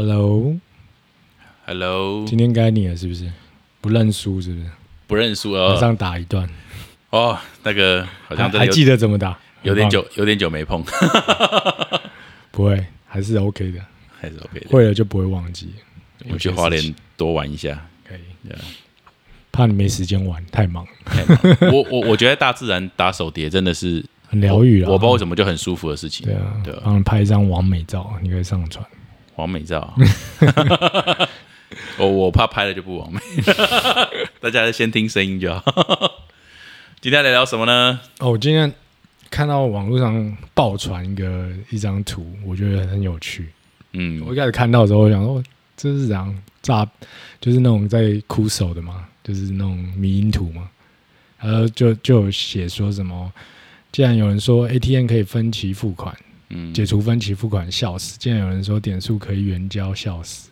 Hello，Hello，今天该你了是不是？不认输是不是？不认输马哦。上打一段，哦，那个好还记得怎么打？有点久，有点久没碰，不会，还是 OK 的，还是 OK 的。会了就不会忘记。我去花莲多玩一下。可以怕你没时间玩，太忙，太忙我我我觉得大自然打手碟真的是很疗愈啊。我不知道为什么就很舒服的事情。对啊，对啊帮你拍一张完美照，你可以上传。完美照。我 我怕拍了就不完美，大家先听声音就好。今天来聊什么呢？哦，我今天看到网络上爆传一个一张图，我觉得很有趣。嗯我一开始看到的时候，我想说这是怎样诈，就是那种在哭手的嘛，就是那种迷因图嘛。然后就就有写说什么，既然有人说 ATM 可以分期付款，嗯，解除分期付款，笑死；竟然有人说点数可以援交，笑死；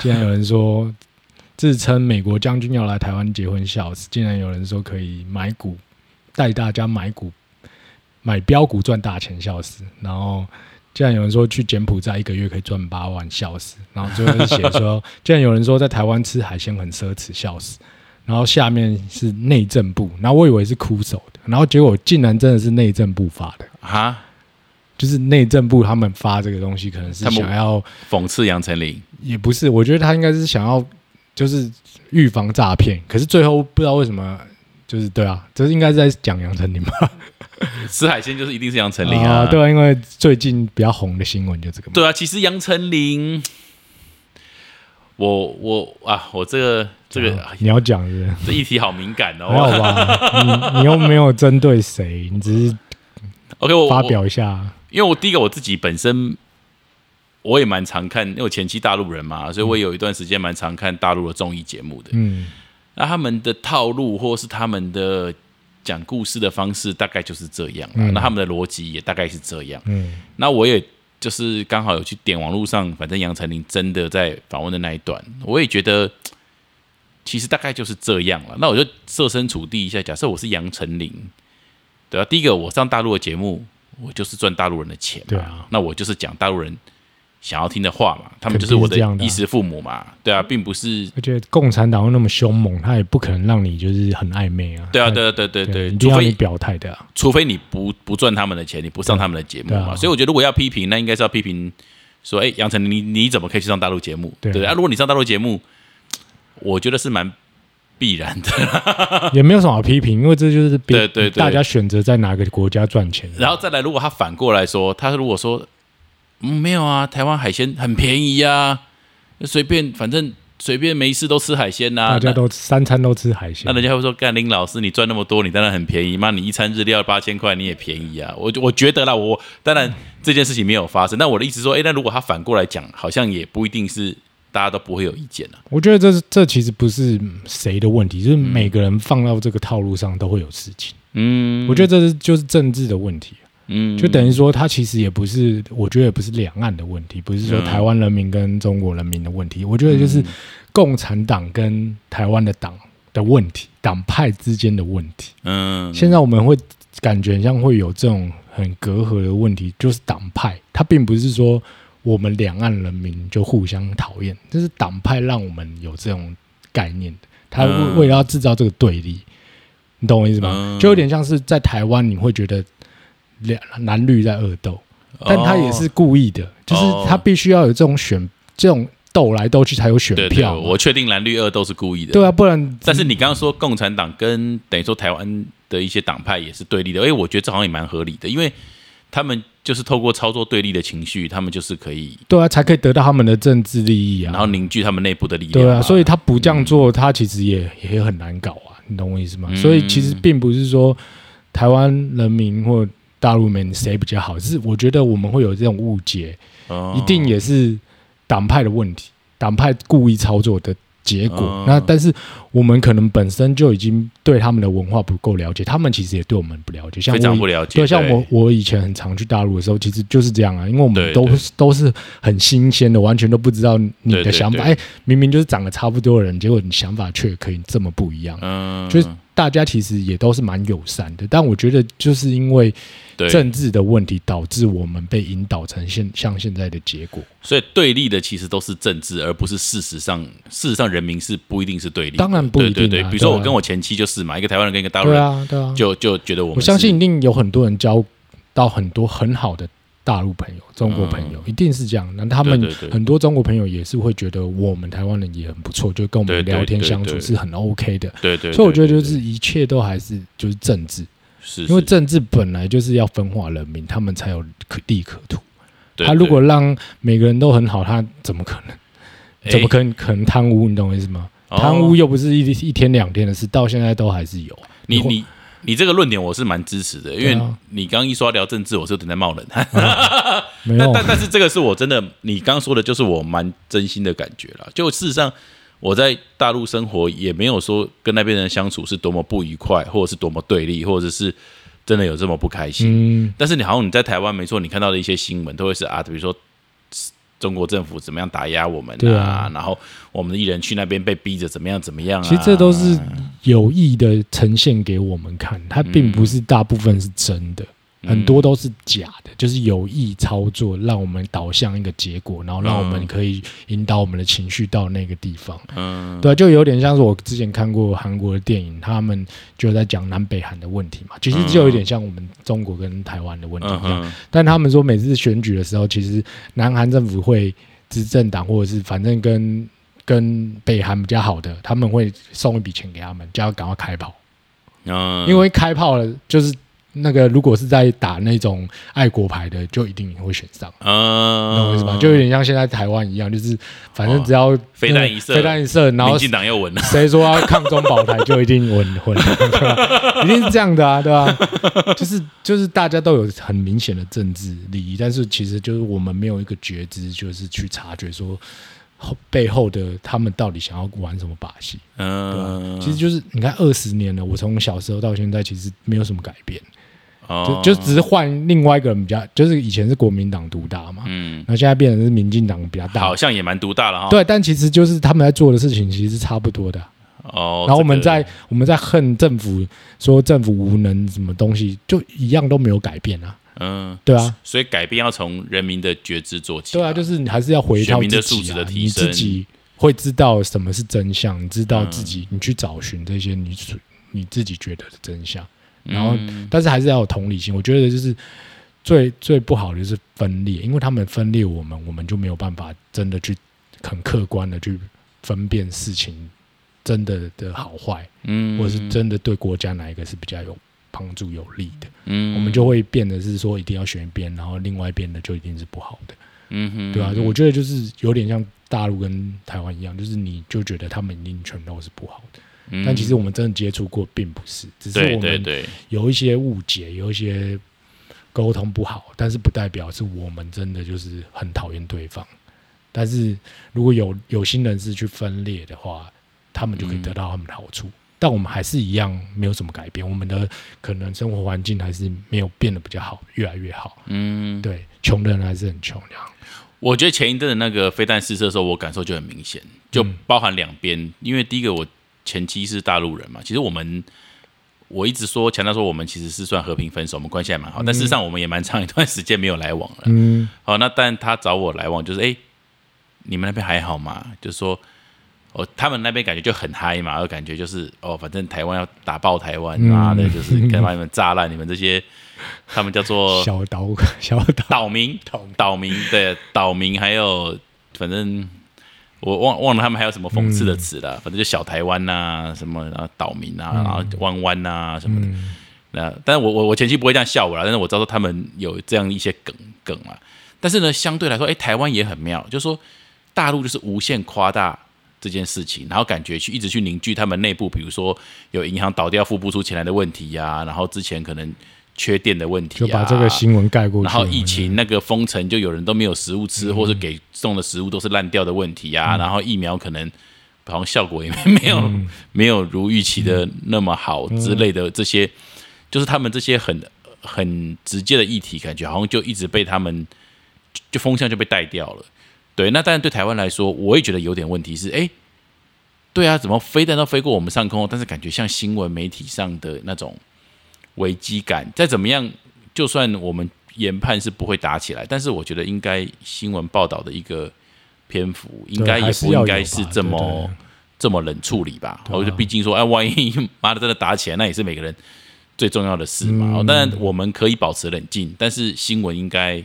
竟然有人说自称美国将军要来台湾结婚，笑死；竟然有人说可以买股，带大家买股，买标股赚大钱，笑死。然后竟然有人说去柬埔寨一个月可以赚八万，笑死。然后最后是写说，竟然有人说在台湾吃海鲜很奢侈，笑死。然后下面是内政部，然后我以为是哭手的，然后结果竟然真的是内政部发的。哈，就是内政部他们发这个东西，可能是想要，讽刺杨丞琳。也不是，我觉得他应该是想要，就是预防诈骗。可是最后不知道为什么，就是对啊，这应该是在讲杨丞琳吧？吃海鲜就是一定是杨丞琳啊，对啊，因为最近比较红的新闻就这个嘛。对啊，其实杨丞琳，我我啊，我这个这个、啊你要讲是不是？这议题好敏感还好哦。吧，你你又没有针对谁，你只是 OK，我发，表一下。因为我第一个我自己本身我也蛮常看，因为我前期大陆人嘛，所以我有一段时间蛮常看大陆的综艺节目的。嗯，那他们的套路或是他们的讲故事的方式，大概就是这样啦。嗯那他们的逻辑也大概是这样。嗯那我也就是刚好有去点网络上，反正杨丞琳真的在访问的那一段，我也觉得其实大概就是这样了。那我就设身处地一下，假设我是杨丞琳，对啊，第一个我上大陆的节目，我就是赚大陆人的钱嘛，对啊那我就是讲大陆人想要听的话嘛，他们就是我的啊衣食父母嘛，对啊，并不是。而且共产党又那么凶猛，他也不可能让你就是很暧昧啊。对啊，对啊对对对对，除非表态的啊。除非你不不赚他们的钱，你不上他们的节目嘛。啊所以我觉得，如果要批评，那应该是要批评说，哎，杨丞琳，你你怎么可以去上大陆节目？对啊，如果你上大陆节目，我觉得是蛮必然的。也没有什么好批评，因为这就是别对对对大家选择在哪个国家赚钱。然后再来，如果他反过来说，他如果说，嗯，没有啊，台湾海鲜很便宜啊、随便反正随便没事都吃海鲜呐、大家都三餐都吃海鲜那，人家会说，干林老师，你赚那么多，你当然很便宜嘛，你一餐日料八千块，你也便宜啊。我我觉得啦，我当然这件事情没有发生，但我的意思说，诶，那如果他反过来讲，好像也不一定是大家都不会有意见啊。我觉得这是这其实不是谁的问题，就是嗯。每个人放到这个套路上都会有事情。嗯，我觉得这是就是政治的问题，嗯，就等于说它其实也不是，我觉得也不是两岸的问题，不是说嗯。台湾人民跟中国人民的问题，我觉得就是共产党跟台湾的党的问题，党派之间的问题。嗯，现在我们会感觉像会有这种很隔阂的问题，就是党派，它并不是说我们两岸人民就互相讨厌，这是党派让我们有这种概念的，他为了要制造这个对立，你懂我意思吗？嗯。就有点像是在台湾，你会觉得两蓝绿在恶斗，但他也是故意的，就是哦他必须要有这种选这种斗来斗去才有选票嘛，我确定蓝绿恶斗是故意的。对啊，不然但是你刚刚说共产党跟等于说台湾的一些党派也是对立的，哎，我觉得这好像也蛮合理的，因为他们就是透过操作对立的情绪，他们就是可以，对啊，才可以得到他们的政治利益啊，然后凝聚他们内部的力量嘛。对啊，所以他不这样做，他其实也也很难搞啊，你懂我意思吗？嗯所以其实并不是说台湾人民或大陆人民谁比较好，是我觉得我们会有这种误解，哦一定也是党派的问题，党派故意操作的结果。哦那但是我们可能本身就已经对他们的文化不够了解，他们其实也对我们不了解。像非常不了解。对，像我我以前很常去大陆的时候，其实就是这样啊，因为我们都都是很新鲜的，完全都不知道你的想法。对哎，明明就是长得差不多的人，结果你想法却可以这么不一样。嗯，就是大家其实也都是蛮友善的，但我觉得就是因为对，政治的问题，导致我们被引导成现像现在的结果。所以对立的其实都是政治，而不是事实上，事实上人民是不一定是对立的。当然不一定啊对对对，比如说我跟我前妻就是嘛，一个台湾人跟一个大陆人，对啊，对啊，就就觉得我们我相信一定有很多人交到很多很好的大陆朋友、中国朋友，一定是这样。那他们很多中国朋友也是会觉得我们台湾人也很不错，就跟我们聊天相处是很 OK 的。对对，所以我觉得就是一切都还是就是政治，是因为政治本来就是要分化人民，他们才有可利可图。他如果让每个人都很好，他怎么可能？哎怎么可能可能贪污？你懂我意思吗？哦贪污又不是一一天两天的事，到现在都还是有。会你你你这个论点我是蛮支持的，因为你刚刚一说聊政治，我是有点在冒冷汗。但但但是这个是我真的，你刚刚说的就是我蛮真心的感觉了。就事实上，我在大陆生活也没有说跟那边人相处是多么不愉快，或者是多么对立，或者是真的有这么不开心。嗯，但是你好像你在台湾，没错，你看到的一些新闻都会是啊，比如说中国政府怎么样打压我们对啊然后我们的艺人去那边被逼着怎么样怎么样啊。其实这都是有意的呈现给我们看，它并不是大部分是真的，嗯很多都是假的，就是有意操作，让我们导向一个结果，然后让我们嗯可以引导我们的情绪到那个地方。嗯对啊，就有点像是我之前看过韩国的电影，他们就在讲南北韩的问题嘛，其实就有点像我们中国跟台湾的问题嗯一样。哼但他们说每次选举的时候，其实南韩政府会执政党或者是反正跟跟北韩比较好的，他们会送一笔钱给他们，叫他赶快开炮，嗯，因为开炮了就是。那个如果是在打那种爱国牌的，就一定会选上，嗯，懂我意思吗？就有点像现在台湾一样，就是反正只要飞弹一射飞弹一射，然后民进党又稳了。谁说要抗中保台就一定稳稳，一定是这样的啊，对吧？就是就是大家都有很明显的政治利益，但是其实就是我们没有一个觉知，就是去察觉说后背后的他们到底想要玩什么把戏，对吧？嗯，其实就是你看二十年了，我从小时候到现在其实没有什么改变，哦。就就只是换另外一个人比较，就是以前是国民党独大嘛，嗯，那现在变成是民进党比较大。好，像也蛮独大了哈。对，但其实就是他们在做的事情其实是差不多的。啊。哦，然后我们这个。在我们在恨政府，说政府无能什么东西，就一样都没有改变啊，嗯，对啊，所以改变要从人民的觉知做起。对啊，就是你还是要回到选民的素质你提升。自己会知道什么是真相，你知道自己，嗯你去找寻这些你你自己觉得的真相，然后嗯但是还是要有同理心。我觉得就是最最不好的就是分裂，因为他们分裂我们，我们就没有办法真的去很客观的去分辨事情真的的好坏。嗯或者是真的对国家哪一个是比较有帮助有利的，嗯我们就会变得是说一定要选一边，然后另外一边的就一定是不好的，嗯哼对啊、我觉得就是有点像大陆跟台湾一样，就是你就觉得他们一定全都是不好的，嗯但其实我们真的接触过并不是，只是对我们有一些误解，有一些沟通不好，但是不代表是我们真的就是很讨厌对方。但是如果有有心人士去分裂的话，他们就可以得到他们的好处。但我们还是一样没有什么改变，我们的可能生活环境还是没有变得比较好，越来越好。嗯，对，穷的人还是很穷这样。我觉得前一阵的那个飞弹试射的时候，我感受就很明显，就嗯包含两边，因为第一个我前妻是大陆人嘛，其实我们。我一直说强调说我们其实是算和平分手，我们关系还蛮好，但事实上我们也蛮长一段时间没有来往了。嗯，好，那但他找我来往，就是哎、诶你们那边还好吗？就是说，哦，他们那边感觉就很嗨嘛，感觉就是哦，反正台湾要打爆台湾，嗯妈的，就是该把你们炸烂你们这些，他们叫做 小岛小岛岛民，岛民对岛民，还有反正我忘忘了他们还有什么讽刺的词了，反正就小台湾呐、什么然后岛民啊，然后弯弯呐什么的。嗯那但是我我我前期不会这样笑我了，但是我知道他们有这样一些梗梗啊。但是呢，相对来说，哎，台湾也很妙，就是说大陆就是无限夸大这件事情，然后感觉去一直去凝聚他们内部，比如说有银行倒掉付不出钱来的问题呀、然后之前可能缺电的问题、啊，就把这个新闻盖过去。然后疫情那个封城，就有人都没有食物吃，或是给送的食物都是烂掉的问题呀、然后疫苗可能好像效果也没有、没有如预期的那么好之类的这些，就是他们这些很很直接的议题，感觉好像就一直被他们就就风向就被带掉了。对，那当然对台湾来说，我也觉得有点问题是，哎，对啊，怎么飞弹都飞过我们上空，但是感觉像新闻媒体上的那种危机感，再怎么样，就算我们研判是不会打起来，但是我觉得应该新闻报道的一个篇幅，应该也不应该是这么对这么冷处理吧？我觉得毕竟说，哎，万一妈的真的打起来，那也是每个人最重要的事嘛。当然我们可以保持冷静，但是新闻应该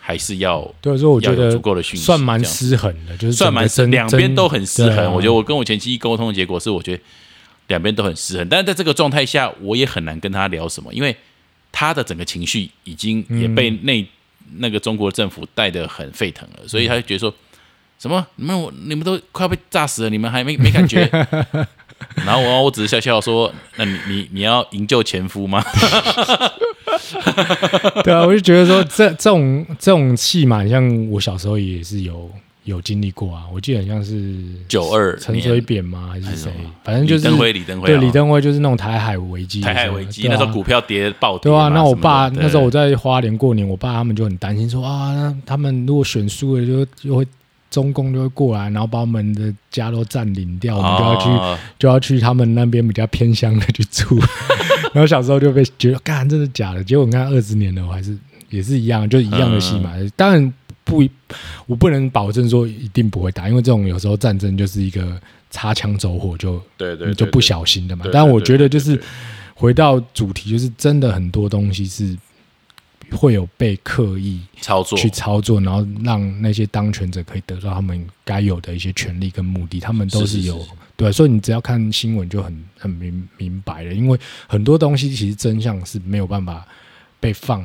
还是要对，所以我觉得足够的讯息，算蛮失衡的，就是算蛮两边都很失衡。啊我觉得我跟我前妻沟通的结果是，我觉得两边都很失衡。但是在这个状态下，我也很难跟他聊什么，因为他的整个情绪已经也被内、那个中国政府带得很沸腾了，所以他就觉得说。什么？你们我你们都快要被炸死了，你们还没没感觉？然后我我只是笑笑说：“那你你你要营救前夫吗？” 对啊，我就觉得说这这种这种戏嘛，像我小时候也是有有经历过啊。我记得很像是九二陈水扁吗？还是谁？反正就是李登辉，李登辉啊，对李登辉就是那种台海危机台海危机，啊那时候股票跌暴跌嘛。对啊，那我爸那时候我在花莲过年，我爸他们就很担心说啊，那他们如果选输了就就会中共就会过来，然后把我们的家都占领掉，我们就要去、哦就要去他们那边比较偏乡的去住。然后小时候就被觉得，干真的假的？结果你看二十年了，我还是也是一样，就是一样的戏嘛。当然不，我不能保证说一定不会打，因为这种有时候战争就是一个擦枪走火就对对，你就不小心的嘛对。但我觉得就是回到主题，就是真的很多东西是会有被刻意操作去操作，然后让那些当权者可以得到他们该有的一些权利跟目的，他们都有是是是对，所以你只要看新闻就很很明明白了，因为很多东西其实真相是没有办法被放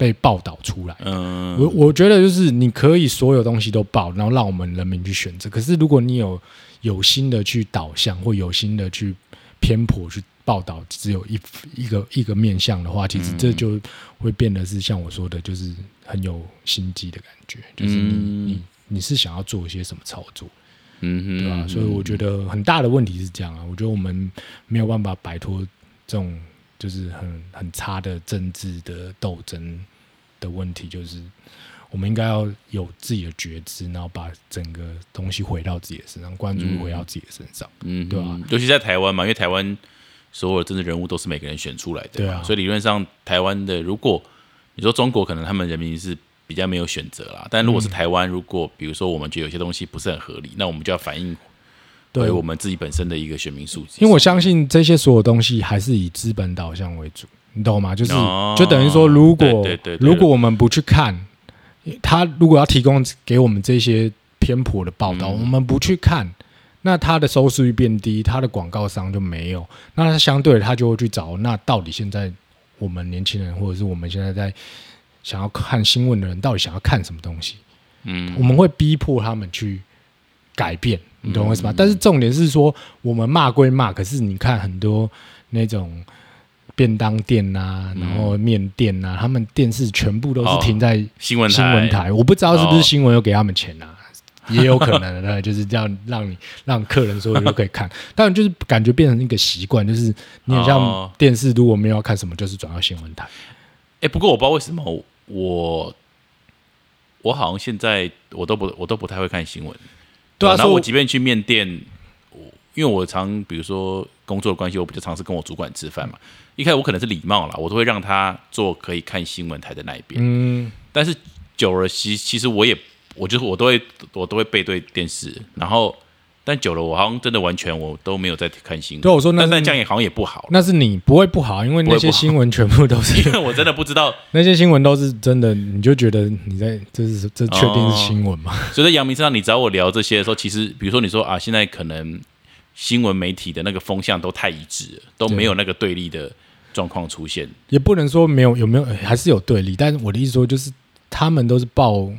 被报道出来。嗯，我我觉得就是你可以所有东西都报，然后让我们人民去选择。可是如果你有有心的去导向，或有心的去偏颇去报道，只有一一个一个面向的话，其实这就会变得是像我说的，就是很有心机的感觉，就是你、嗯。你你是想要做一些什么操作，嗯哼，对吧、所以我觉得很大的问题是这样啊，我觉得我们没有办法摆脱这种就是很很差的政治的斗争的问题，就是我们应该要有自己的觉知，然后把整个东西回到自己的身上，关注回到自己的身上。嗯哼，对啊。尤其在台湾嘛，因为台湾所有的政治人物都是每个人选出来的，对啊。所以理论上台湾的，如果你说中国可能他们人民是比较没有选择啦，但如果是嗯。台湾，如果比如说我们觉得有些东西不是很合理，那我们就要反映对。我们自己本身的一个选民素质，因为我相信这些所有东西还是以资本导向为主，你懂吗？就是、哦就等于说，如果如果我们不去看，他如果要提供给我们这些偏颇的报道，嗯我们不去看，那他的收视率变低，他的广告商就没有，那他相对的他就会去找，那到底现在我们年轻人或者是我们现在在想要看新闻的人，到底想要看什么东西？嗯我们会逼迫他们去改变，你懂我意思吗？嗯但是重点是说，我们骂归骂，可是你看很多那种便当店呐、嗯然后面店呐、他们电视全部都是停在新闻新闻台，我不知道是不哦是新闻有给他们钱啊。也有可能的，就是这样让你让客人说就可以看，当然就是感觉变成一个习惯，就是你很像哦电视，如果没有要看什么，就是转到新闻台。哎、不过我不知道为什么我我好像现在我都不我都不太会看新闻。对啊，然后所以我即便去面店，我因为我常比如说工作的关系，我比较尝试跟我主管吃饭嘛。一开始我可能是礼貌啦，我都会让他坐可以看新闻台的那一边。嗯，但是久了，其其实我也我就是我都会我都会背对电视，然后但久了，我好像真的完全我都没有在看新闻。对我说那是但但这样也好像也不好，那是你不会不好，因为那些新闻全部都是因 为我真的不知道。那些新闻都是真的，你就觉得你在这是这确定是新闻吗？所以在阳明身上，你找我聊这些的时候，其实比如说你说啊，现在可能新闻媒体的那个风向都太一致了，都没有那个对立的状况出现。也不能说没有有没有，还是有对立。但是我的意思说，就是他们都是报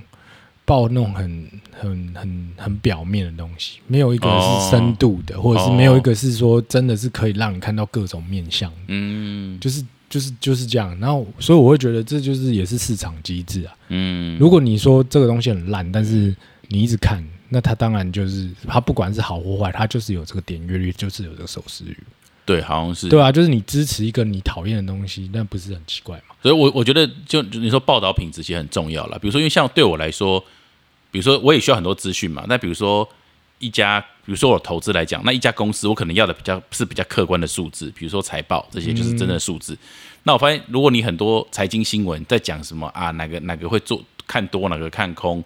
报那种很很很很表面的东西，没有一个是深度的，或者是没有一个是说真的是可以让你看到各种面相，嗯就是就是就是这样。然后，所以我会觉得这就是也是市场机制啊。嗯，如果你说这个东西很烂，但是你一直看，那它当然就是它不管是好或坏，它就是有这个点阅率，就是有这个收视率。对，好像是。对啊，就是你支持一个你讨厌的东西，那不是很奇怪吗？所以我我觉得就就你说报道品质其实很重要了。比如说，因为像对我来说，比如说我也需要很多资讯嘛。那比如说一家，比如说我投资来讲，那一家公司我可能要的比较是比较客观的数字，比如说财报这些就是真的数字。那我发现，如果你很多财经新闻在讲什么啊，哪个哪个会做看多，哪个看空，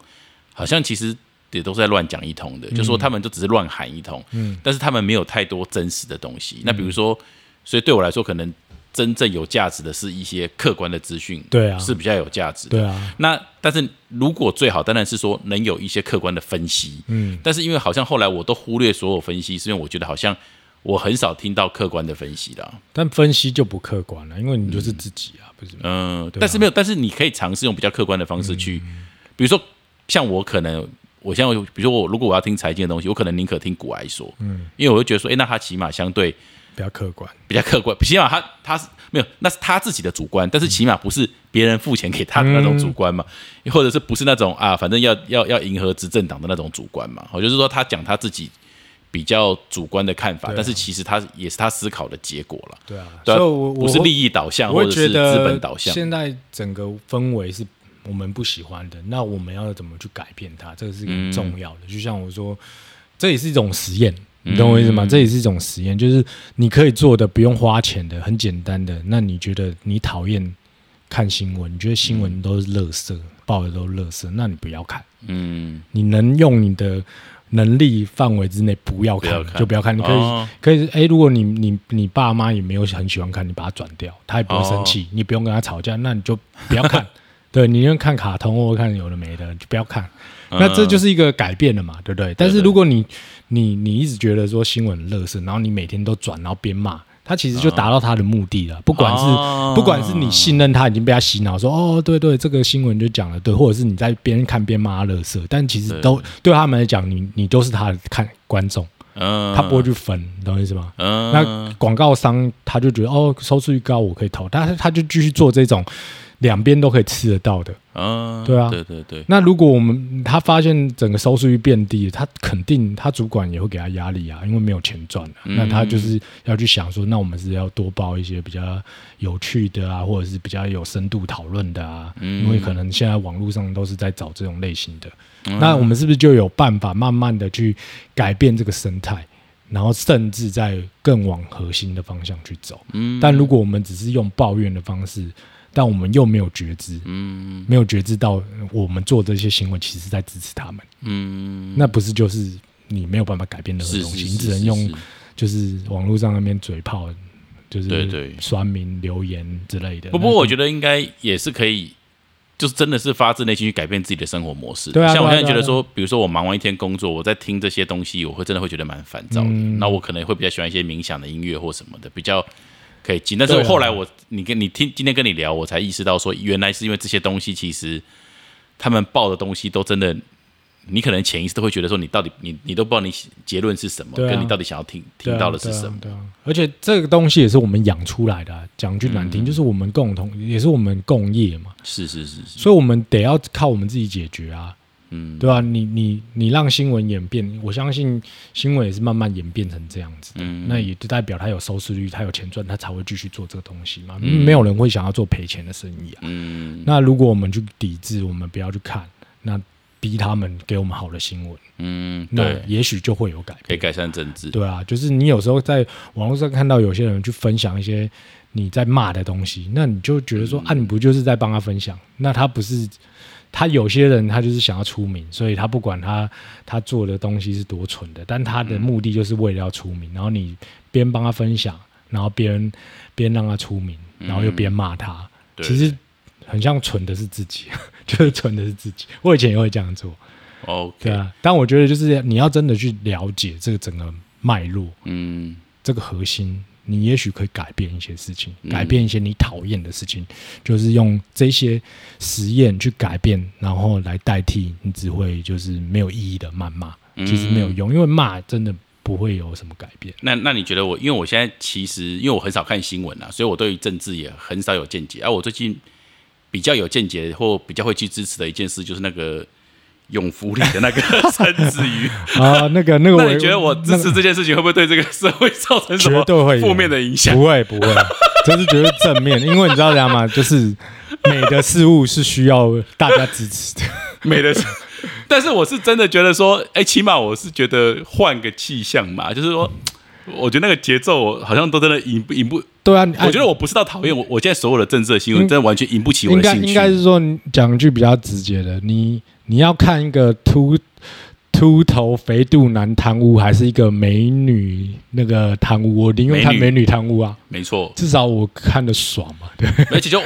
好像其实也都是在乱讲一通的，就说他们就只是乱喊一通，嗯，但是他们没有太多真实的东西。那比如说，所以对我来说，可能真正有价值的是一些客观的资讯，对啊，是比较有价值的。对啊，那但是如果最好当然是说能有一些客观的分析，嗯，但是因为好像后来我都忽略所有分析，是因为我觉得好像我很少听到客观的分析了。但分析就不客观了，因为你就是自己啊，不是？嗯，但是没有，但是你可以尝试用比较客观的方式去，比如说像我可能，我现在比如说我如果我要听财经的东西，我可能宁可听古来说，嗯，因为我就觉得说，哎、那他起码相对比较客观。比较客观，起码他他是没有，那是他自己的主观，但是起码不是别人付钱给他的那种主观嘛，或者是不是那种啊，反正要要要迎合执政党的那种主观嘛，我就是说他讲他自己比较主观的看法，啊。但是其实他也是他思考的结果了，对啊，对啊所以我不是利益导向或者是资本导向，现在整个氛围是我们不喜欢的，那我们要怎么去改变它？这个是很重要的。就像我说，这也是一种实验，你懂我意思吗？嗯这也是一种实验，就是你可以做的不用花钱的，很简单的。那你觉得你讨厌看新闻，你觉得新闻都是垃圾，报的都是垃圾，那你不要看。嗯，你能用你的能力范围之内不要看，就不要看。你可以、哦可以，哎、如果你你你爸妈也没有很喜欢看，你把它转掉，他也不会生哦气，你不用跟他吵架，那你就不要看。对，你愿看卡通或者看有的没的，就不要看。嗯那这就是一个改变了嘛，对不对？但是如果你你你一直觉得说新闻乐色，然后你每天都转，然后边骂，他其实就达到他的目的了。不管是、哦不管是你信任他，已经被他洗脑说哦，对对，这个新闻就讲了对，或者是你在边看边骂他垃圾，但其实都对他们来讲，你你都是他的看观众，嗯，他不会去分，你懂我意思吗？嗯，那广告商他就觉得哦，收视率高，我可以投，但是他就继续做这种两边都可以吃得到的。嗯，对啊。对对对，那如果我们他发现整个收视率变低，他肯定他主管也会给他压力啊，因为没有钱赚了、嗯。那他就是要去想说，那我们是要多报一些比较有趣的啊，或者是比较有深度讨论的啊，嗯。因为可能现在网络上都是在找这种类型的。嗯。那我们是不是就有办法慢慢的去改变这个生态，然后甚至在更往核心的方向去走？嗯。但如果我们只是用抱怨的方式，但我们又没有觉知，嗯没有觉知到我们做这些行为其实在支持他们，嗯，那不是就是你没有办法改变任何东西，是是是你只能用是是就是网络上那边嘴炮，就是对对酸民留言之类的。不不过我觉得应该也是可以，就是真的是发自内心去改变自己的生活模式。对啊像我现在觉得说，比如说我忙完一天工作，我在听这些东西，我会真的会觉得蛮烦躁的。嗯那我可能会比较喜欢一些冥想的音乐或什么的，比较可以进。但是后来我你跟你听今天跟你聊，我才意识到说，原来是因为这些东西其实他们报的东西都真的。你可能潜意识都会觉得说，你到底你你都不知道你结论是什么，啊跟你到底想要听听到的是什么。对啊对啊，而且这个东西也是我们养出来的啊、讲句难听，嗯就是我们共同，也是我们共业嘛，是是是是，所以我们得要靠我们自己解决啊。嗯，对吧、你你你让新闻演变，我相信新闻也是慢慢演变成这样子的。嗯那也就代表他有收视率，他有钱赚，他才会继续做这个东西嘛。嗯没有人会想要做赔钱的生意啊。嗯那如果我们去抵制，我们不要去看，那逼他们给我们好的新闻，嗯，那对，也许就会有改变。可以改善政治。对啊，就是你有时候在网络上看到有些人去分享一些你在骂的东西，那你就觉得说、啊，你不就是在帮他分享？那他不是他有些人他就是想要出名，所以他不管他他做的东西是多蠢的，但他的目的就是为了要出名。然后你边帮他分享，然后边边让他出名，然后又边骂他，对其实很像蠢的是自己，就是蠢的是自己。我以前也会这样做，OK，啊。但我觉得就是你要真的去了解这个整个脉络。嗯这个核心，你也许可以改变一些事情，嗯改变一些你讨厌的事情，就是用这些实验去改变，然后来代替你只会就是没有意义的谩骂，嗯其实没有用，因为骂真的不会有什么改变。那那你觉得我，因为我现在其实因为我很少看新闻啊，所以我对于政治也很少有见解。啊、我最近比较有见解或比较会去支持的一件事，就是那个永福里的那个 陈子瑜。啊，那个那个，那你觉得我支持这件事情会不会对这个社会造成什么负面的影响？不会不会，这是绝对正面，因为你知道怎样吗？就是美的事物是需要大家支持的。美的但是我是真的觉得说，哎，起码我是觉得换个气象嘛，就是说，我觉得那个节奏好像都真的引不引不。对啊，我觉得我不是到讨厌我，我现在所有的政治新闻真的完全引不起我的兴趣。应该是说讲一句比较直接的，你你要看一个秃秃头肥肚男贪污，还是一个美女那个贪污？我宁愿看美女贪污啊，没错，至少我看的爽嘛。对，而且就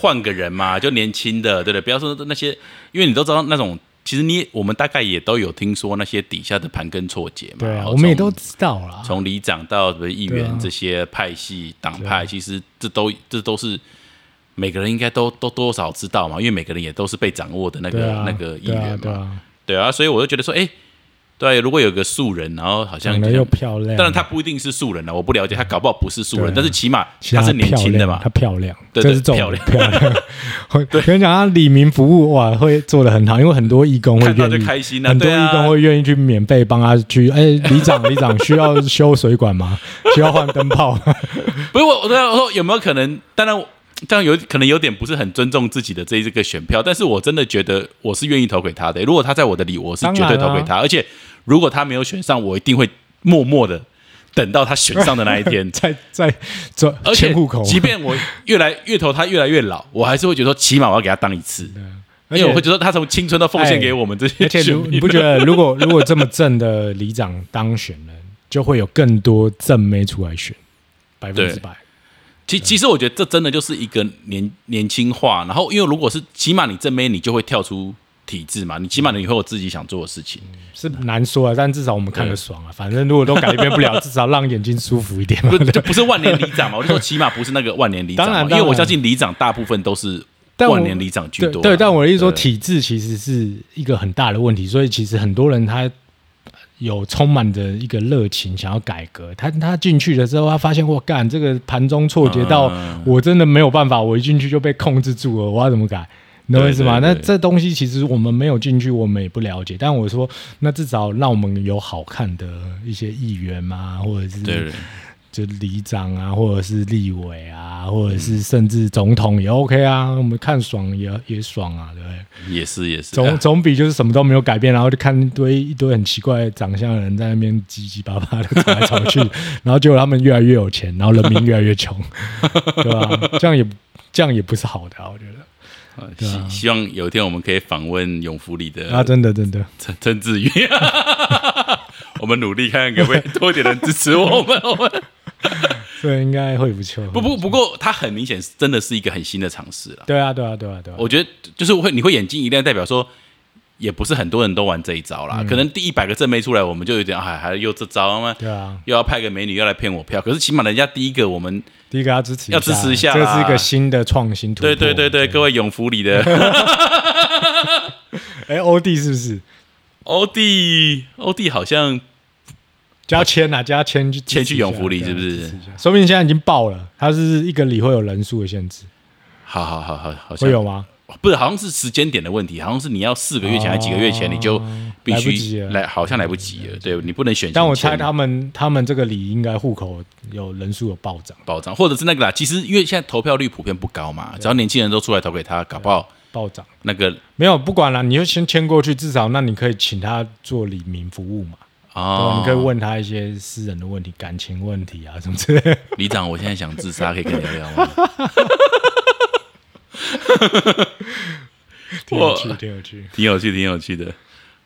换个人嘛，就年轻的，对不对？不要说那些，因为你都知道那种。其实你我们大概也都有听说那些底下的盘根错节嘛，对啊，我们也都知道了。从里长到什么议员这些派系党派，其实这都这都是每个人应该都都多少知道嘛，因为每个人也都是被掌握的那个那个议员嘛，对啊，所以我就觉得说，哎。对，如果有个素人，然后好像长得又漂亮，当然他不一定是素人了，我不了解他，搞不好不是素人，但是起码他是年轻的嘛，他漂亮，这是漂亮，漂亮。跟你讲，他李明服务哇，会做的很好，因为很多义工会愿意，开心很多义工会愿意去免费帮他去。哎，李长，李长 需要修水管吗？需要换灯泡？不是我，我说有没有可能？当然。这样有可能有点不是很尊重自己的这一个选票，但是我真的觉得我是愿意投给他的。如果他在我的里，我是绝对投给他。而且如果他没有选上，我一定会默默的等到他选上的那一天，再再做迁户口。即便我越来越投他越来越老，我还是会觉得说，起码我要给他当一次。而且我会觉得他从青春都奉献给我们这些。而且你不觉得，如果如果这么正的里长当选了，就会有更多正妹出来选，百分之百。其其实我觉得这真的就是一个年年轻化，然后因为如果是起码你正妹，你就会跳出体制嘛，你起码你会有自己想做的事情，是难说啊，但至少我们看得爽啊。反正如果都改变不了，至少让眼睛舒服一点嘛。就不是万年里长嘛，我就说起码不是那个万年里长，当然，因为我相信里长大部分都是万年里长居多。对，但我的意思说体制其实是一个很大的问题，所以其实很多人他。有充满着一个热情，想要改革。他他进去的时候，他发现我干这个盘中错节到我真的没有办法，我一进去就被控制住了。我要怎么改？你懂我意思吗？那这东西其实我们没有进去，我们也不了解。但我说，那至少让我们有好看的一些议员嘛，或者是对。就里长啊，或者是立委啊，或者是甚至总统也 OK 啊，我们看爽也也爽啊，对不对？也是也是，总 总比就是什么都没有改变，然后就看一堆一堆很奇怪长相的人在那边叽叽巴巴的吵来吵去，然后结果他们越来越有钱，然后人民越来越穷，对吧？这样也这样也不是好的，我觉得。希希望有一天我们可以访问永福里的啊，真的真的陈 陈志宇，我们努力看看可不可以多一点人支持我们，我们。对，应该会不错。不不不过，他很明显真的是一个很新的尝试了。对啊，对啊，对啊，对啊。我觉得就是会，你会眼睛一亮，代表说也不是很多人都玩这一招啦。可能第一百个证没出来，我们就有点哎，还又这招吗？对啊，又要派个美女要来骗我票。可是起码人家第一个，我们第一个要支持，要支持一下。这是一个新的创新突破。对对对对，各位永福里的，哎，欧弟是不是？欧弟，欧弟好像。加签啊，加签去签去永福里是不是？说明现在已经爆了，它是一个里会有人数的限制。好好好好，好会有吗？不是，好像是时间点的问题，好像是你要四个月前还几个月前你就必须来，好像来不及了。对你不能选。但我猜他们他们这个里应该户口有人数有暴涨，暴涨，或者是那个啦。其实因为现在投票率普遍不高嘛，只要年轻人都出来投给他，搞不好暴涨。那个没有不管了，你就先签过去，至少那你可以请他做里民服务嘛。哦，你可以问他一些私人的问题、感情问题啊，什么之类。李长，我现在想自杀，可以跟你聊聊吗？挺有趣，挺有趣，挺有趣，挺有趣的。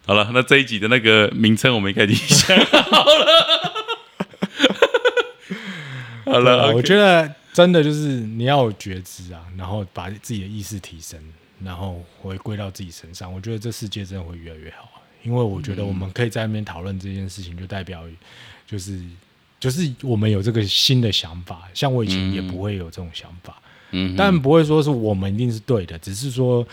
好了，那这一集的那个名称我们应该已经想好了。好了，我觉得真的就是你要有觉知啊，然后把自己的意识提升，然后回归到自己身上，我觉得这世界真的会越来越好。因为我觉得我们可以在那边讨论这件事情，就代表就是就是我们有这个新的想法。像我以前也不会有这种想法，嗯，但不会说是我们一定是对的，只是说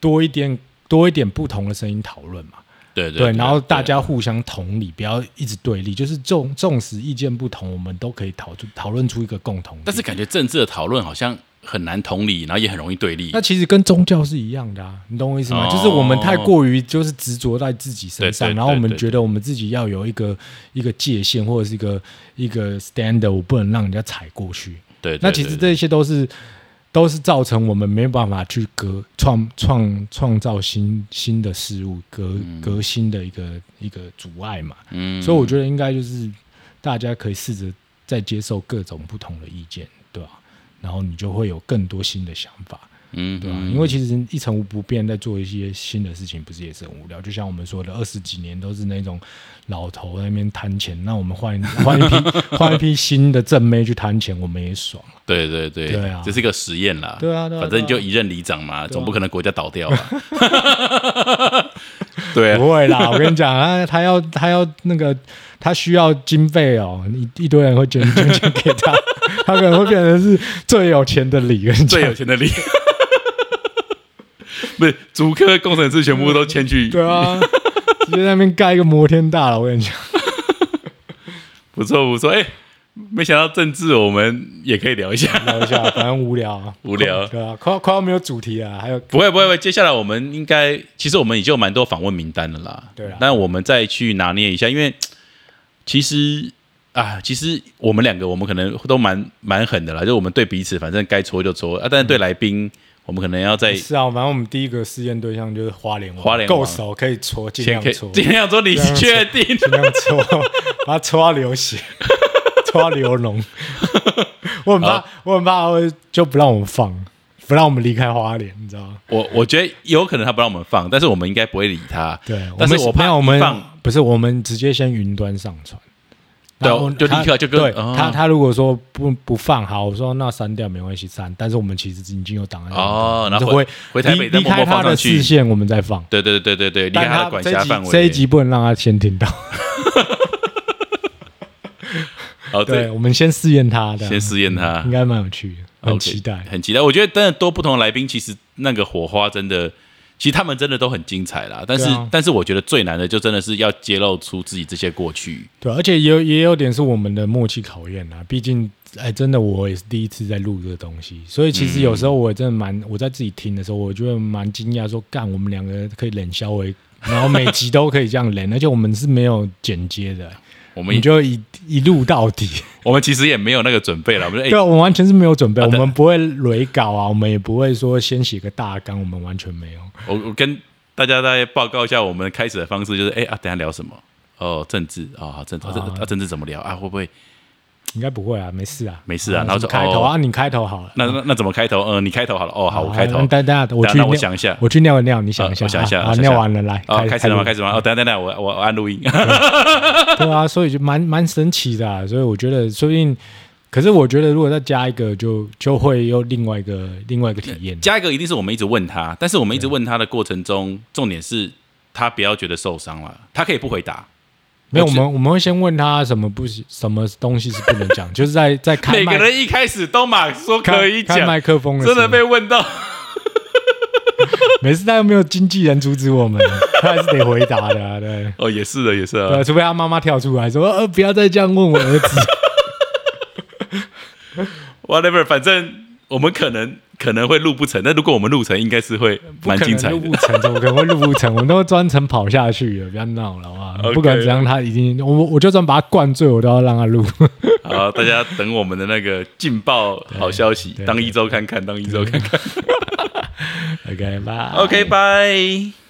多一点多一点不同的声音讨论嘛。对对，然后大家互相同理，不要一直对立。就是纵纵使意见不同，我们都可以讨讨论出一个共同。但是感觉政治的讨论好像。很难同理，然后也很容易对立。那其实跟宗教是一样的啊，你懂我意思吗？就是我们太过于就是执着在自己身上，然后我们觉得我们自己要有一个一个界限或者是一个一个 standard，我不能让人家踩过去。对，那其实这些都是都是造成我们没办法去革创创创造新新的事物，革革新的一个一个阻碍嘛。嗯，所以我觉得应该就是大家可以试着再接受各种不同的意见，对吧？然后你就会有更多新的想法。嗯，对吧、因为其实一成不变，在做一些新的事情，不是也是很无聊？就像我们说的，二十几年都是那种老头在那边贪钱，那我们换 换一批换一批新的正妹去贪钱，我们也爽。对对对，对啊这是一个实验啦。对啊，对啊，反正就一任里长嘛，总不可能国家倒掉吧？对啊，不会啦，我跟你讲，啊他要他要那个他需要经费哦，一一堆人会捐捐钱给他，他可能会变成是最有钱的里，跟最有钱的里。不是，主科工程师全部都迁去，对啊，直接在那边盖一个摩天大楼，我跟你讲。不错不错。哎、没想到政治我们也可以聊一下。聊一下，反正无聊啊，无聊对啊，快快要没有主题啊，还有不会不会不会，接下来我们应该，其实我们已经有蛮多访问名单了啦。对啊但我们再去拿捏一下，因为其实啊，其实我们两个我们可能都蛮蛮狠的啦，就我们对彼此反正该戳就戳啊，但是对来宾，我们可能要在是啊，反正我们第一个试验对象就是花莲王，花莲够熟可以戳，尽量戳，尽量搓你确定？尽量戳，把它戳到流血，戳到流脓。我很怕，我很怕会就不让我们放，不让我们离开花莲，你知道吗？我我觉得有可能他不让我们放，但是我们应该不会理他。对，但是我怕我们放不是我们直接先云端上传。对然后就立刻就跟对哦他他如果说不不放好，我说那删掉没关系删，但是我们其实已经有档案哦然后就会回台北离开他的放上去视线，我们再放。对对对对对，离开他的管辖范围。这一集不能让他先听到，哦，对，对，我们先试验他的，先试验他应该蛮有趣的，很期待。很期待。我觉得真的多不同的来宾，其实那个火花真的，其实他们真的都很精彩啦。但是，啊但是我觉得最难的就真的是要揭露出自己这些过去。对，而且也有也有点是我们的默契考验啦。毕竟，哎，真的我也是第一次在录这个东西，所以其实有时候我真的蛮我在自己听的时候，我觉得蛮惊讶，说干我们两个可以冷消为，然后每集都可以这样冷，而且我们是没有剪接的，我们就一一路到底。我们其实也没有那个准备了。我们说，哎、对啊，我们完全是没有准备，啊对我们不会雷稿啊，我们也不会说先写个大纲，我们完全没有。我我跟大家大概报告一下我们开始的方式，就是哎、啊，等一下聊什么？哦，政治啊，好政治、啊，政治怎么聊啊？会不会应该不会啊，没事啊，没事啊然后就开头啊，你开头好了。那那那怎么开头？嗯、你开头好了。哦，好，我开头。啊等等下，我去想一下我去尿个尿，你想一下，啊我想一下啊，尿完了来，哦，开始了吗？开始吗？哦，等一下等一下，我我我按录音。对啊，所以就蛮蛮神奇的啊，所以我觉得说不定，可是我觉得如果再加一个，就就会有另外一个另外一个体验。加一个一定是我们一直问他，但是我们一直问他的过程中，重点是他不要觉得受伤了，他可以不回答。没有，我们我们会先问他什么不行，什么东西是不能讲，就是在在开每个人一开始都马说可以讲，麦克风的，真的被问到，每次他又没有经纪人阻止我们，他还是得回答的啊，对。哦，也是的，也是的对，。除非他妈妈跳出来说：“呃，不要再这样问我儿子。Whatever，反正我们可能可能会录不成，但如果我们录成，应该是会”蛮精彩的。录不成，怎么可能会录不成？我们都专程跑下去了，不要闹了，好不管怎样，他已经我我就算把他灌醉，我都要让他录。好，大家等我们的那个劲爆好消息对，当一周看看，当一周看看。OK，拜。OK，拜。